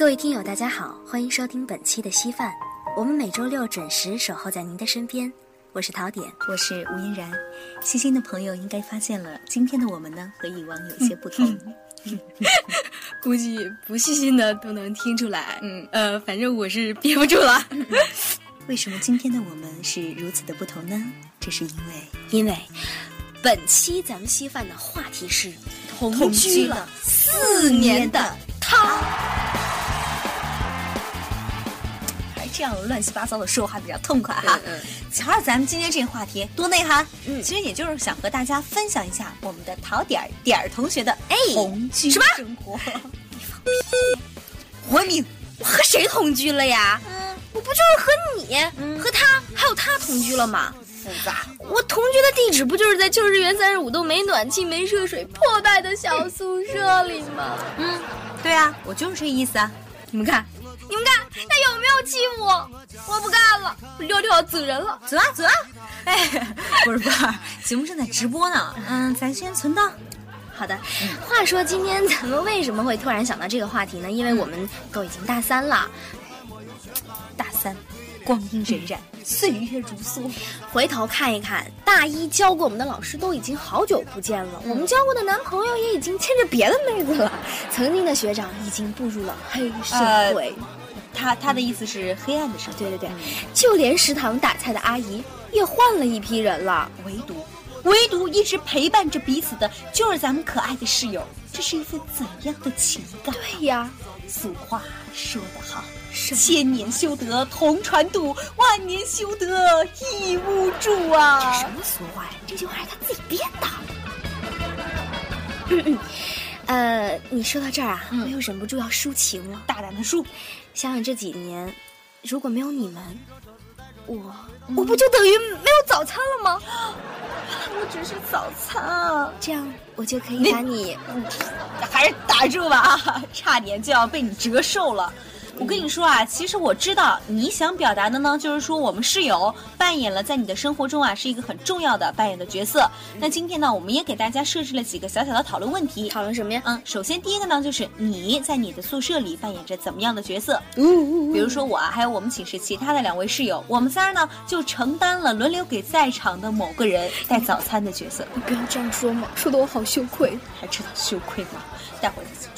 各位听友，大家好，欢迎收听本期的稀饭。我们每周六准时守候在您的身边，我是陶点，我是吴嫣然。细心的朋友应该发现了，今天的我们呢和以往有些不同。估计不细心的都能听出来。嗯，呃，反正我是憋不住了。为什么今天的我们是如此的不同呢？这是因为，因为本期咱们稀饭的话题是同居了四年的他。这样乱七八糟的说话比较痛快哈嗯。瞧着咱们今天这个话题多内涵，嗯，其实也就是想和大家分享一下我们的陶点儿点儿同学的哎同居生活。你放屁！文明，我和谁同居了呀？嗯，我不就是和你、和他还有他同居了吗？复杂。我同居的地址不就是在旧日园三十五栋没暖气、没热水、破败的小宿舍里吗？嗯，对啊，我就是这意思啊。你们看。你们看他有没有欺负我？我不干了，我撂掉走人了，走啊走啊！哎，不是不是，节目正在直播呢，嗯，咱先存档。好的。话说今天咱们为什么会突然想到这个话题呢？因为我们都已经大三了，大三，光阴荏苒，岁月如梭。回头看一看，大一教过我们的老师都已经好久不见了，我们交过的男朋友也已经牵着别的妹子了，曾经的学长已经步入了黑社会。他他的意思是黑暗的社会，对对对，就连食堂打菜的阿姨也换了一批人了，唯独唯独一直陪伴着彼此的，就是咱们可爱的室友。这是一份怎样的情感？对呀，俗话说得好，千年修得同船渡，万年修得一屋住啊！这什么俗话呀？这句话是他自己编的。嗯嗯，呃，你说到这儿啊，我又忍不住要抒情了，大胆的抒。想想这几年，如果没有你们，我我不就等于没有早餐了吗？我只是早餐啊，这样我就可以把你，还是打住吧啊！差点就要被你折寿了。我跟你说啊，其实我知道你想表达的呢，就是说我们室友扮演了在你的生活中啊是一个很重要的扮演的角色。那今天呢，我们也给大家设置了几个小小的讨论问题。讨论什么呀？嗯，首先第一个呢，就是你在你的宿舍里扮演着怎么样的角色？嗯，比如说我啊，还有我们寝室其他的两位室友，我们仨呢就承担了轮流给在场的某个人带早餐的角色。你不要这样说嘛，说的我好羞愧，还知道羞愧吗？待会儿再。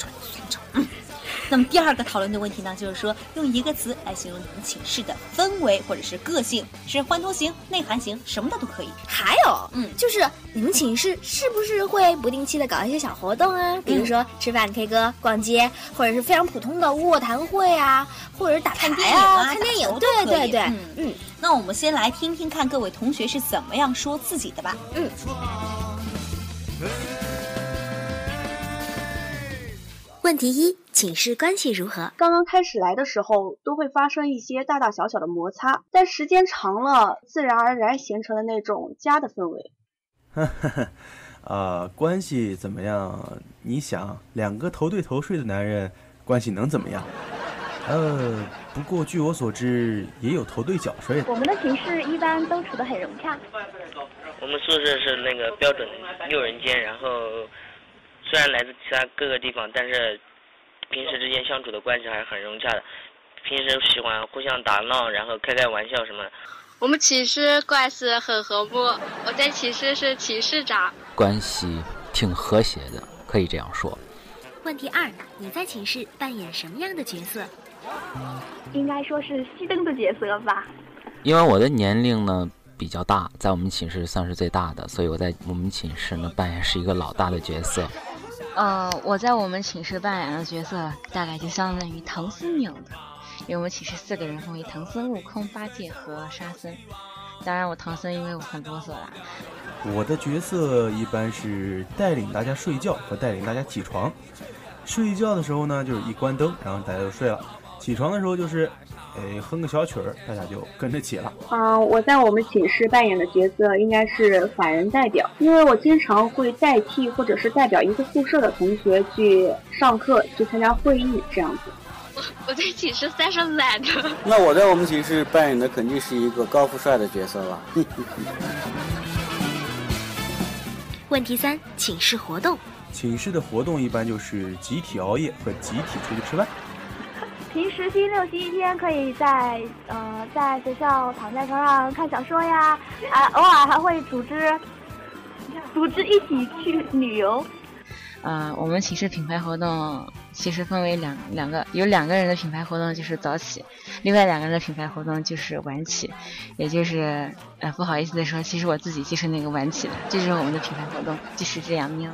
那么第二个讨论的问题呢，就是说用一个词来形容你们寝室的氛围或者是个性，是欢脱型、内涵型，什么的都可以。还有，嗯，就是你们寝室是不是会不定期的搞一些小活动啊？比如说吃饭、K 歌、逛街，或者是非常普通的卧谈会啊，或者是打牌啊、看电影，对对对，嗯。那我们先来听听看各位同学是怎么样说自己的吧。嗯。问题一：寝室关系如何？刚刚开始来的时候，都会发生一些大大小小的摩擦，但时间长了，自然而然形成了那种家的氛围。哈哈，啊，关系怎么样？你想，两个头对头睡的男人，关系能怎么样？呃，不过据我所知，也有头对脚睡的。我们的寝室一般都处得很融洽。我们宿舍是那个标准六人间，然后。虽然来自其他各个地方，但是平时之间相处的关系还是很融洽的。平时喜欢互相打闹，然后开开玩笑什么的。我们寝室关系很和睦，我在寝室是寝室长，关系挺和谐的，可以这样说。问题二：你在寝室扮演什么样的角色？应该说是熄灯的角色吧。因为我的年龄呢比较大，在我们寝室算是最大的，所以我在我们寝室呢扮演是一个老大的角色。呃，我在我们寝室扮演的角色大概就相当于唐僧一样的，因为我们寝室四个人分为唐僧、悟空、八戒和沙僧。当然，我唐僧因为我很啰嗦啦。我的角色一般是带领大家睡觉和带领大家起床。睡觉的时候呢，就是一关灯，然后大家就睡了；起床的时候就是。哎，哼个小曲儿，大家就跟着起了。嗯，我在我们寝室扮演的角色应该是法人代表，因为我经常会代替或者是代表一个宿舍的同学去上课、去参加会议这样子。我我在寝室算是懒的。那我在我们寝室扮演的肯定是一个高富帅的角色了。问题三：寝室活动。寝室的活动一般就是集体熬夜和集体出去吃饭。平时星期六、星期天可以在呃在学校躺在床上看小说呀，啊，偶尔还会组织组织一起去旅游。呃，我们寝室品牌活动其实分为两两个，有两个人的品牌活动就是早起，另外两个人的品牌活动就是晚起，也就是呃不好意思的说，其实我自己就是那个晚起的，这就是我们的品牌活动，就是这样喵。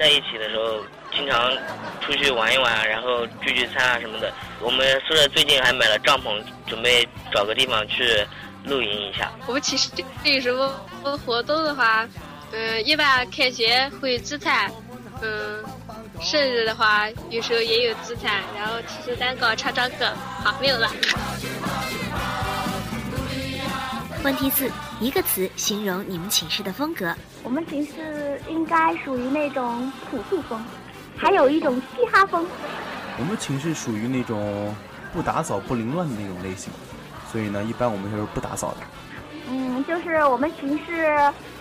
在一起的时候，经常出去玩一玩，然后聚聚餐啊什么的。我们宿舍最近还买了帐篷，准备找个地方去露营一下。我们寝室有什么活动的话，嗯，一般开学会聚餐。嗯，生日的话，有时候也有聚餐，然后吃吃蛋糕，唱唱歌。好，没有了。问题四，一个词形容你们寝室的风格。我们寝室应该属于那种朴素风，还有一种嘻哈风。我们寝室属于那种不打扫不凌乱的那种类型，所以呢，一般我们就是不打扫的。嗯，就是我们寝室。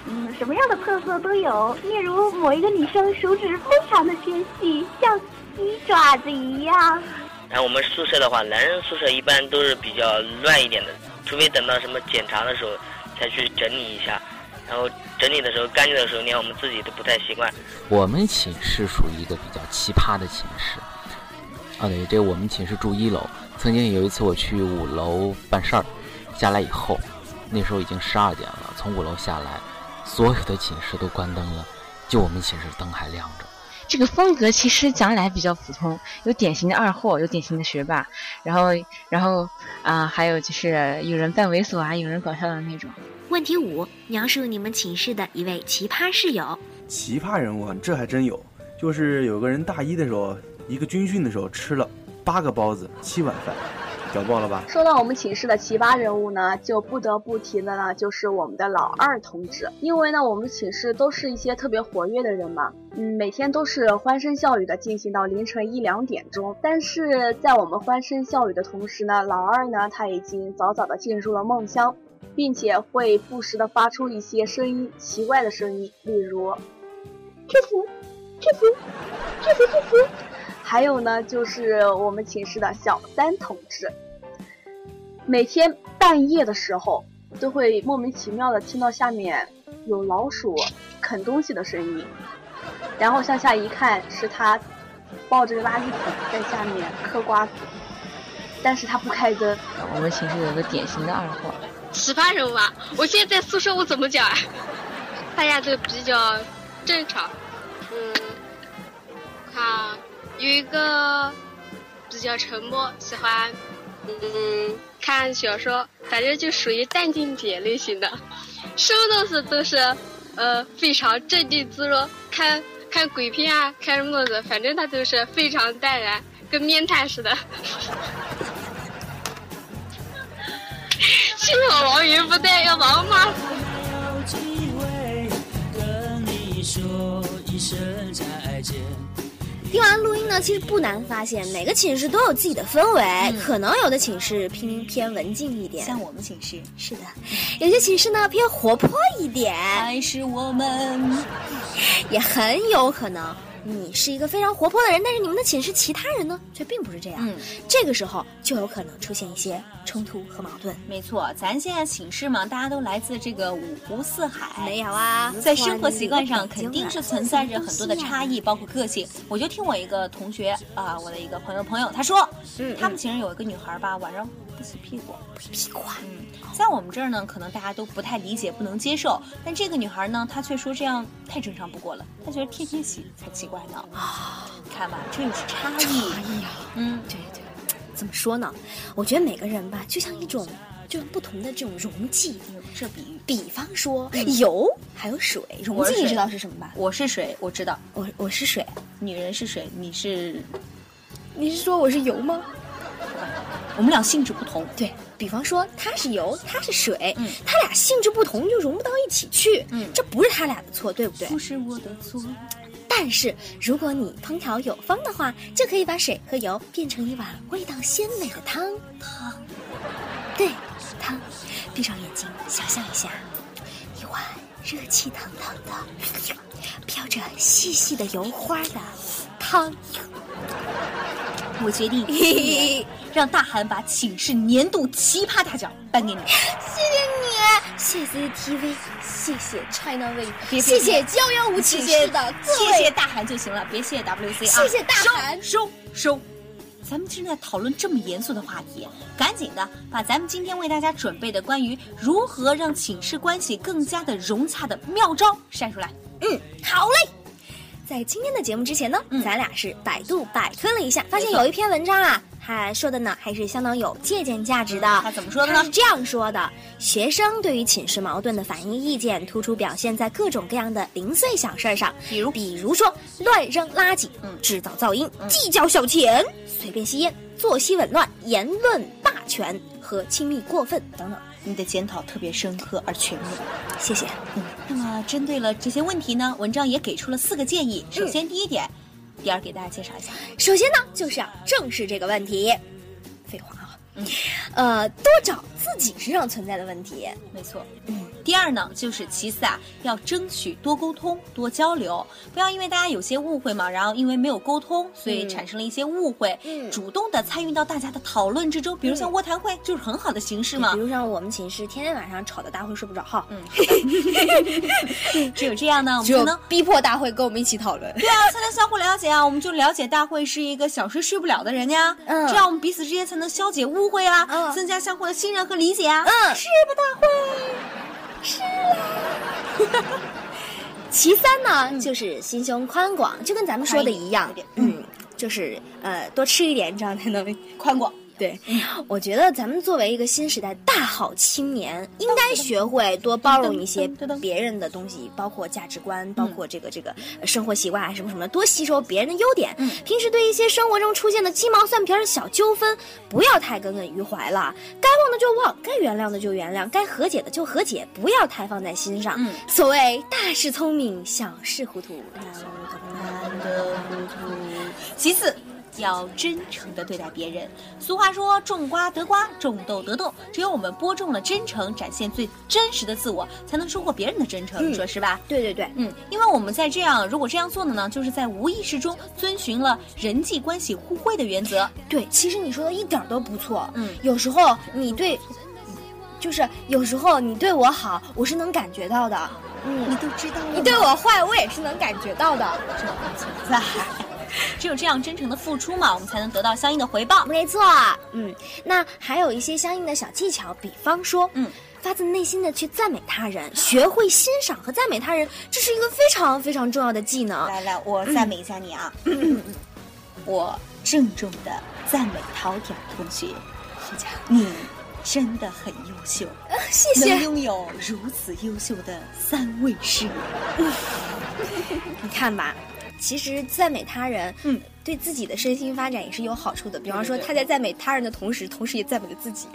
嗯，什么样的特色都有。例如，某一个女生手指非常的纤细，像鸡爪子一样。然后我们宿舍的话，男人宿舍一般都是比较乱一点的，除非等到什么检查的时候再去整理一下。然后整理的时候、干净的时候，连我们自己都不太习惯。我们寝室属于一个比较奇葩的寝室。啊，对，这我们寝室住一楼。曾经有一次我去五楼办事儿，下来以后，那时候已经十二点了，从五楼下来。所有的寝室都关灯了，就我们寝室灯还亮着。这个风格其实讲起来比较普通，有典型的二货，有典型的学霸，然后，然后啊，还有就是有人扮猥琐啊，有人搞笑的那种。问题五：描述你们寝室的一位奇葩室友。奇葩人物，这还真有。就是有个人大一的时候，一个军训的时候吃了八个包子，七碗饭。屌爆了吧！说到我们寝室的奇葩人物呢，就不得不提的呢，就是我们的老二同志。因为呢，我们寝室都是一些特别活跃的人嘛，嗯，每天都是欢声笑语的进行到凌晨一两点钟。但是在我们欢声笑语的同时呢，老二呢，他已经早早的进入了梦乡，并且会不时的发出一些声音，奇怪的声音，例如，去死，去死，去死，去死。还有呢，就是我们寝室的小三同志，每天半夜的时候都会莫名其妙的听到下面有老鼠啃东西的声音，然后向下一看，是他抱着个垃圾桶在下面嗑瓜子，但是他不开灯。我们寝室有个典型的二货，奇葩人物啊！我现在在宿舍，我怎么讲啊？大家都比较正常，嗯，看。有一个比较沉默，喜欢嗯看小说，反正就属于淡定姐类型的，什么东西都是呃非常镇定自若。看看鬼片啊，看什么的，反正他都是非常淡然，跟面瘫似的。幸好王云不在，要把我骂死。听完录音呢，其实不难发现，每个寝室都有自己的氛围。可能有的寝室偏偏文静一点，像我们寝室是的；有些寝室呢偏活泼一点，还是我们，也很有可能。你是一个非常活泼的人，但是你们的寝室其他人呢，却并不是这样。嗯，这个时候就有可能出现一些冲突和矛盾。没错，咱现在寝室嘛，大家都来自这个五湖四海，没有啊，在生活习惯上肯定是存在着很多的差异，包括个性。我就听我一个同学啊，我的一个朋友朋友，他说，嗯，他们寝室有一个女孩吧，晚上不洗屁股，不洗屁股啊，嗯。在我们这儿呢，可能大家都不太理解，不能接受。但这个女孩呢，她却说这样太正常不过了。她觉得天天洗才奇怪呢。啊，看吧，这就是差异。差异啊，嗯，对对。怎么说呢？我觉得每个人吧，就像一种，就不同的这种溶剂。这比喻，比方说油还有水，溶剂你知道是什么吧？我是水，我知道。我我是水，女人是水，你是？你是说我是油吗？我们俩性质不同，对比方说它是油，它是水，嗯，他俩性质不同就融不到一起去，嗯，这不是他俩的错，对不对？不是我的错。但是如果你烹调有方的话，就可以把水和油变成一碗味道鲜美的汤。汤，对，汤。闭上眼睛，想象一下，一碗热气腾腾的、飘着细细的油花的汤。我决定，让大韩把寝室年度奇葩大奖颁给你。谢谢你，谢谢 TV，谢谢 China V，别别谢谢幺幺五寝室的各位，谢谢大韩就行了，别谢谢 WC 啊！谢谢大韩收收收。咱们正在讨论这么严肃的话题，赶紧的把咱们今天为大家准备的关于如何让寝室关系更加的融洽的妙招晒出来。嗯，好嘞。在今天的节目之前呢，咱俩是百度百科了一下，发现有一篇文章啊，他说的呢还是相当有借鉴价值的。他怎么说的呢？是这样说的：学生对于寝室矛盾的反应意见，突出表现在各种各样的零碎小事儿上，比如？比如说乱扔垃圾、嗯。制造噪音、计较小钱、随便吸烟、作息紊乱、言论霸权和亲密过分等等。你的检讨特别深刻而全面，谢谢。嗯，那么针对了这些问题呢，文章也给出了四个建议。首先第一点，第二给大家介绍一下。首先呢，就是要正视这个问题。废话啊，嗯，呃，多找自己身上存在的问题。没错，嗯。第二呢，就是其次啊，要争取多沟通、多交流，不要因为大家有些误会嘛，然后因为没有沟通，所以产生了一些误会。嗯主动的参与到大家的讨论之中，比如像卧谈会，就是很好的形式嘛比。如像我们寝室天天晚上吵得大会睡不着哈，嗯，只有这样呢，我们只有才能逼迫大会跟我们一起讨论。对啊，才能相互了解啊。我们就了解大会是一个小睡睡不了的人呀，嗯这样我们彼此之间才能消解误会啊，嗯增加相互的信任和理解啊。嗯是吧，大会？其三呢，就是心胸宽广，就跟咱们说的一样嗯，就是呃多吃一点，这样才能宽广。对，我觉得咱们作为一个新时代大好青年，应该学会多包容一些别人的东西，包括价值观，包括这个这个呃生活习惯啊什么什么的，多吸收别人的优点。平时对一些生活中出现的鸡毛蒜皮的小纠纷，不要太耿耿于怀了，该忘的就忘，该原谅的就原谅，该和解的就和解，不要太放在心上。嗯所谓大事聪明，小事糊涂。其次。要真诚的对待别人。俗话说：“种瓜得瓜，种豆得豆。”只有我们播种了真诚，展现最真实的自我，才能收获别人的真诚。嗯你说是吧？对对对，嗯，因为我们在这样，如果这样做的呢，就是在无意识中遵循了人际关系互惠的原则。对，其实你说的一点都不错。嗯有时候你对，就是有时候你对我好，我是能感觉到的。嗯，你都知道了你对我坏，我也是能感觉到的。存在。只有这样真诚的付出嘛，我们才能得到相应的回报。没错，嗯，那还有一些相应的小技巧，比方说，嗯，发自内心的去赞美他人，学会欣赏和赞美他人，这是一个非常非常重要的技能。来来，我赞美一下你啊！我郑重的赞美陶点儿同学，你真的很优秀，谢谢能拥有如此优秀的三位室友。你看吧，其实赞美他人，嗯，对自己的身心发展也是有好处的。比方说，他在赞美他人的同时，同时也赞美了自己。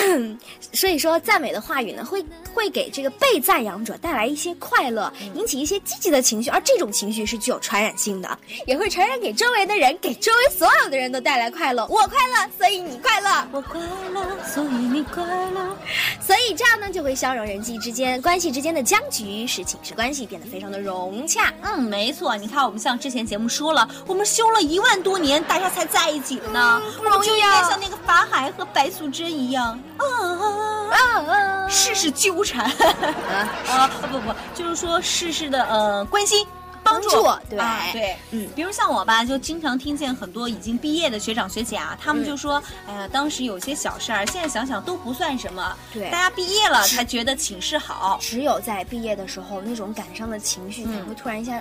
所以说，赞美的话语呢，会会给这个被赞扬者带来一些快乐，嗯引起一些积极的情绪，而这种情绪是具有传染性的，也会传染给周围的人，给周围所有的人都带来快乐。我快乐，所以你快乐。我快乐，所以你快乐。所以这样呢，就会消融人际之间关系之间的僵局，使寝室关系变得非常的融洽。嗯，没错。你看，我们像之前节目说了，我们修了一万多年，大家才在一起的呢，我们就应该像那个法海和白素贞一样。啊啊啊！事事纠缠。啊 啊不不，就是说事事的呃关心。帮助，帮助对。啊对，嗯。比如像我吧，就经常听见很多已经毕业的学长学姐啊，他们就说，哎呀，当时有些小事儿，现在想想都不算什么，对。大家毕业了才觉得寝室好，只有在毕业的时候，那种感伤的情绪才会突然一下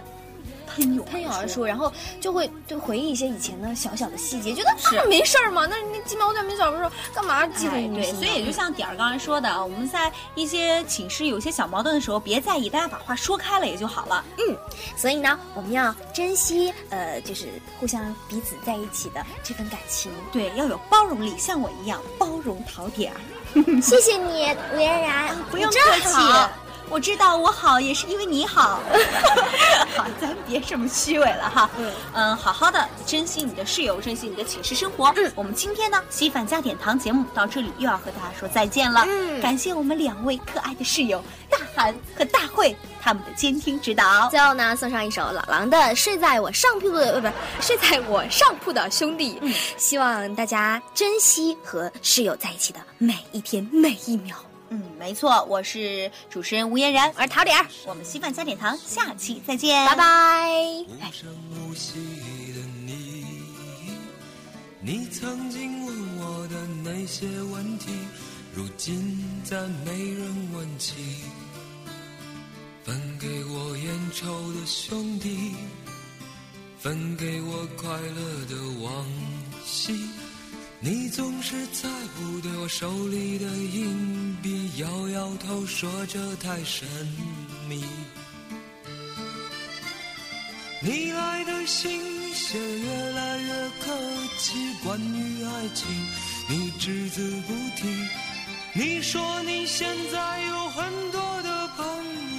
喷涌喷涌而出，然后就会对回忆一些以前的小小的细节，觉得是啊没事儿嘛，那那鸡毛蒜皮小事儿干嘛记哎对，所以也就像点儿刚才说的啊，我们在一些寝室有些小矛盾的时候，别在意，大家把话说开了也就好了。嗯，所以呢，我们要珍惜呃，就是互相彼此在一起的这份感情。对，要有包容力，像我一样包容陶点儿。谢谢你，吴嫣然，不用客气。我知道我好也是因为你好。好，咱别这么虚伪了哈。嗯嗯，好好的珍惜你的室友，珍惜你的寝室生活。嗯，我们今天呢稀饭加点糖节目到这里又要和大家说再见了。嗯，感谢我们两位可爱的室友大韩和大慧他们的监听指导。最后呢，送上一首老狼的《睡在我上铺的》，呃，不是睡在我上铺的兄弟。嗯，希望大家珍惜和室友在一起的每一天每一秒。嗯，没错，我是主持人吴嫣然，我是桃李儿，我们稀饭加点糖，下期再见，拜拜。无声无息的你曾经问我的那些问题，如今再没人问起。分给我烟抽的兄弟，分给我快乐的往昔。你总是在乎对我手里的硬币，摇摇头说这太神秘。你来的信写得越来越客气，关于爱情你只字不提。你说你现在有很多的朋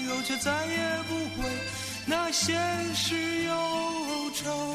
友，却再也不会那些事忧愁。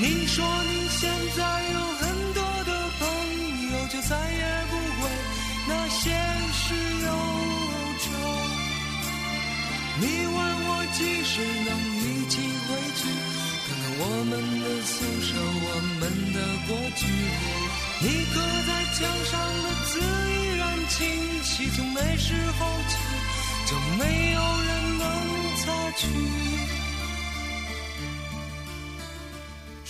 你说你现在有很多的朋友，就再也不会那些事忧愁。你问我几时能一起回去，看看我们的宿舍，我们的过去。你刻在墙上的字依然清晰，从那时候起就没有人能。擦去，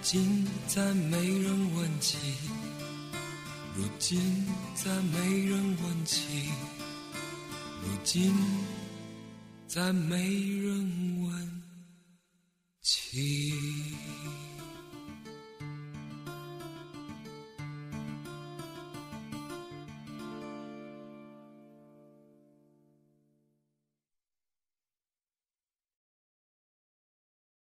今再没人问起。如今再没人问起。如今再没人问起。